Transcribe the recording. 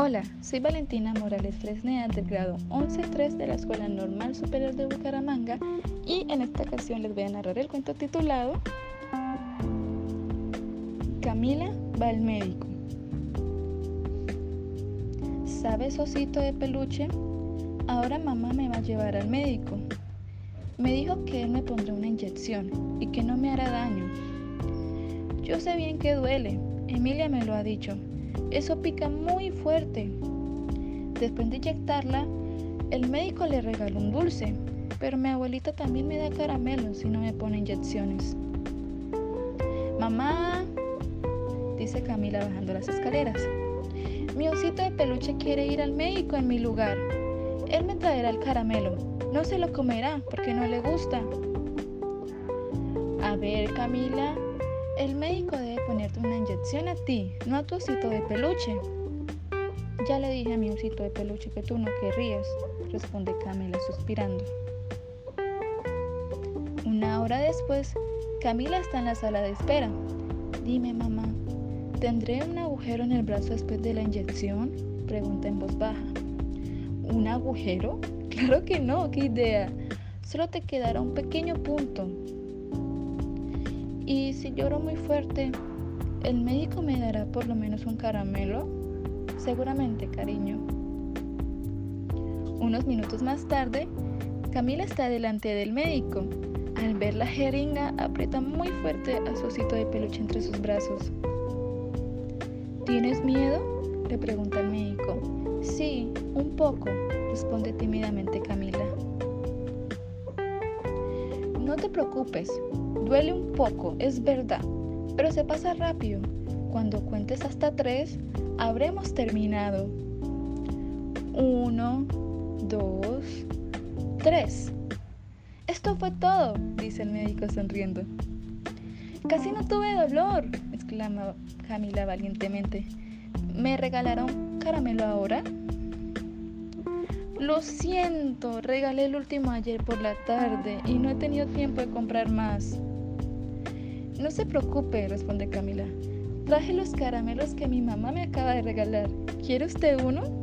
Hola, soy Valentina Morales Fresneda del grado 11-3 de la Escuela Normal Superior de Bucaramanga y en esta ocasión les voy a narrar el cuento titulado Camila va al médico. ¿Sabes, osito de peluche? Ahora mamá me va a llevar al médico. Me dijo que él me pondrá una inyección y que no me hará daño. Yo sé bien que duele, Emilia me lo ha dicho. Eso pica muy fuerte. Después de inyectarla, el médico le regaló un dulce, pero mi abuelita también me da caramelo si no me pone inyecciones. Mamá, dice Camila bajando las escaleras. Mi osito de peluche quiere ir al médico en mi lugar. Él me traerá el caramelo. No se lo comerá porque no le gusta. A ver, Camila, el médico debe ponerte una inyección a ti, no a tu osito de peluche. Ya le dije a mi osito de peluche que tú no querrías, responde Camila suspirando. Una hora después, Camila está en la sala de espera. Dime, mamá, ¿Tendré un agujero en el brazo después de la inyección? Pregunta en voz baja. ¿Un agujero? Claro que no, qué idea. Solo te quedará un pequeño punto. ¿Y si lloro muy fuerte, el médico me dará por lo menos un caramelo? Seguramente, cariño. Unos minutos más tarde, Camila está delante del médico. Al ver la jeringa, aprieta muy fuerte a su osito de peluche entre sus brazos. ¿Tienes miedo? le pregunta el médico. Sí, un poco, responde tímidamente Camila. No te preocupes, duele un poco, es verdad, pero se pasa rápido. Cuando cuentes hasta tres, habremos terminado. Uno, dos, tres. Esto fue todo, dice el médico sonriendo. Casi no tuve dolor, exclama Camila valientemente. ¿Me regalaron caramelo ahora? Lo siento, regalé el último ayer por la tarde y no he tenido tiempo de comprar más. No se preocupe, responde Camila. Traje los caramelos que mi mamá me acaba de regalar. ¿Quiere usted uno?